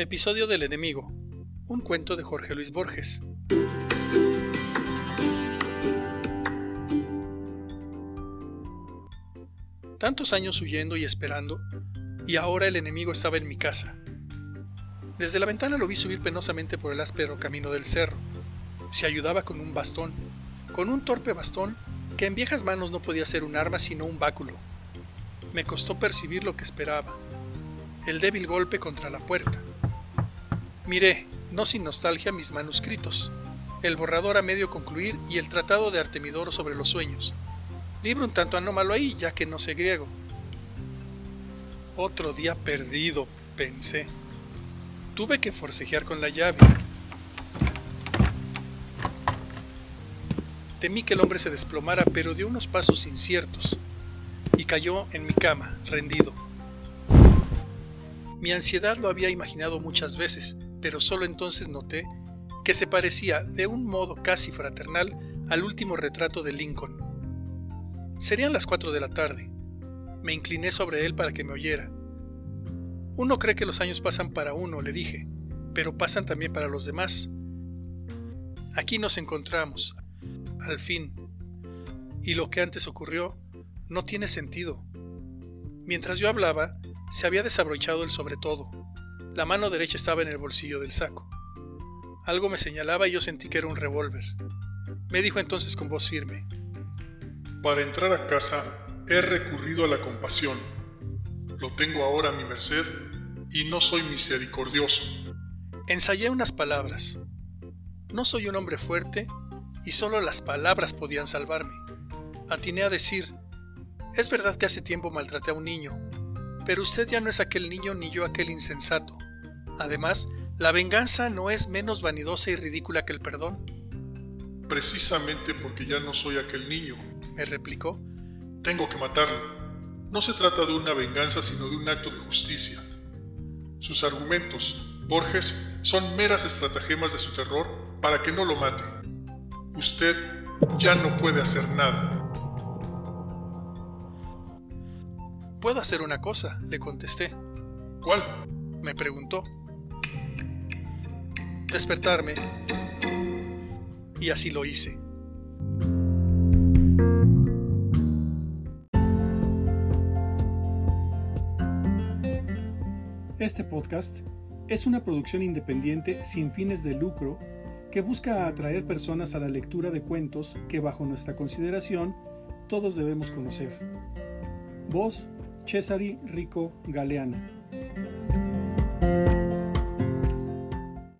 Episodio del enemigo. Un cuento de Jorge Luis Borges. Tantos años huyendo y esperando, y ahora el enemigo estaba en mi casa. Desde la ventana lo vi subir penosamente por el áspero camino del cerro. Se ayudaba con un bastón, con un torpe bastón que en viejas manos no podía ser un arma sino un báculo. Me costó percibir lo que esperaba, el débil golpe contra la puerta. Miré, no sin nostalgia, mis manuscritos, el borrador a medio concluir y el tratado de Artemidoro sobre los sueños. Libro un tanto anómalo ahí, ya que no sé griego. Otro día perdido, pensé. Tuve que forcejear con la llave. Temí que el hombre se desplomara, pero dio unos pasos inciertos y cayó en mi cama, rendido. Mi ansiedad lo había imaginado muchas veces, pero solo entonces noté que se parecía de un modo casi fraternal al último retrato de Lincoln. Serían las cuatro de la tarde. Me incliné sobre él para que me oyera. Uno cree que los años pasan para uno, le dije, pero pasan también para los demás. Aquí nos encontramos, al fin, y lo que antes ocurrió no tiene sentido. Mientras yo hablaba, se había desabrochado el sobre todo. La mano derecha estaba en el bolsillo del saco. Algo me señalaba y yo sentí que era un revólver. Me dijo entonces con voz firme. Para entrar a casa he recurrido a la compasión. Lo tengo ahora a mi merced y no soy misericordioso. Ensayé unas palabras. No soy un hombre fuerte y solo las palabras podían salvarme. Atiné a decir, es verdad que hace tiempo maltraté a un niño, pero usted ya no es aquel niño ni yo aquel insensato. Además, la venganza no es menos vanidosa y ridícula que el perdón. Precisamente porque ya no soy aquel niño, me replicó. Tengo que matarlo. No se trata de una venganza, sino de un acto de justicia. Sus argumentos, Borges, son meras estratagemas de su terror para que no lo mate. Usted ya no puede hacer nada. Puedo hacer una cosa, le contesté. ¿Cuál? me preguntó. Despertarme. Y así lo hice. Este podcast es una producción independiente sin fines de lucro que busca atraer personas a la lectura de cuentos que bajo nuestra consideración todos debemos conocer. Voz Cesari Rico Galeano.